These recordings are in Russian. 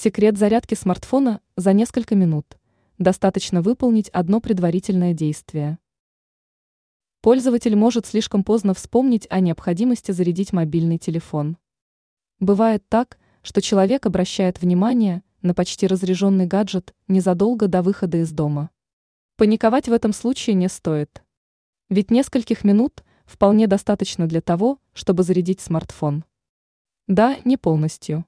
Секрет зарядки смартфона за несколько минут. Достаточно выполнить одно предварительное действие. Пользователь может слишком поздно вспомнить о необходимости зарядить мобильный телефон. Бывает так, что человек обращает внимание на почти разряженный гаджет незадолго до выхода из дома. Паниковать в этом случае не стоит. Ведь нескольких минут вполне достаточно для того, чтобы зарядить смартфон. Да, не полностью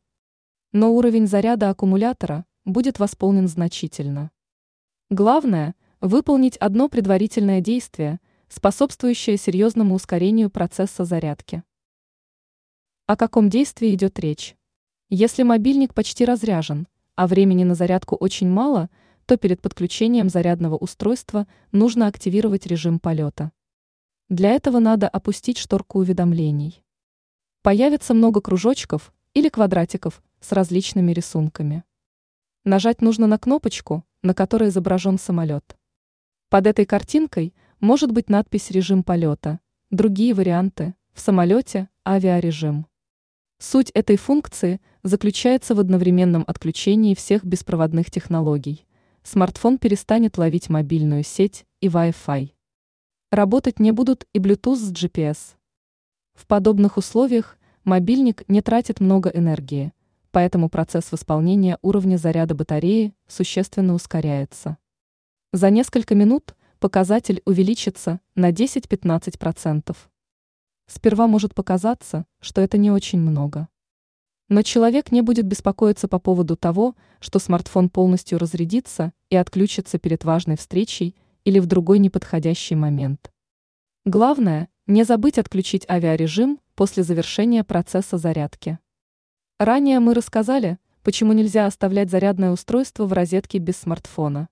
но уровень заряда аккумулятора будет восполнен значительно. Главное – выполнить одно предварительное действие, способствующее серьезному ускорению процесса зарядки. О каком действии идет речь? Если мобильник почти разряжен, а времени на зарядку очень мало, то перед подключением зарядного устройства нужно активировать режим полета. Для этого надо опустить шторку уведомлений. Появится много кружочков или квадратиков с различными рисунками. Нажать нужно на кнопочку, на которой изображен самолет. Под этой картинкой может быть надпись «Режим полета», другие варианты – в самолете «Авиарежим». Суть этой функции заключается в одновременном отключении всех беспроводных технологий. Смартфон перестанет ловить мобильную сеть и Wi-Fi. Работать не будут и Bluetooth с GPS. В подобных условиях мобильник не тратит много энергии – поэтому процесс восполнения уровня заряда батареи существенно ускоряется. За несколько минут показатель увеличится на 10-15%. Сперва может показаться, что это не очень много. Но человек не будет беспокоиться по поводу того, что смартфон полностью разрядится и отключится перед важной встречей или в другой неподходящий момент. Главное, не забыть отключить авиарежим после завершения процесса зарядки. Ранее мы рассказали, почему нельзя оставлять зарядное устройство в розетке без смартфона.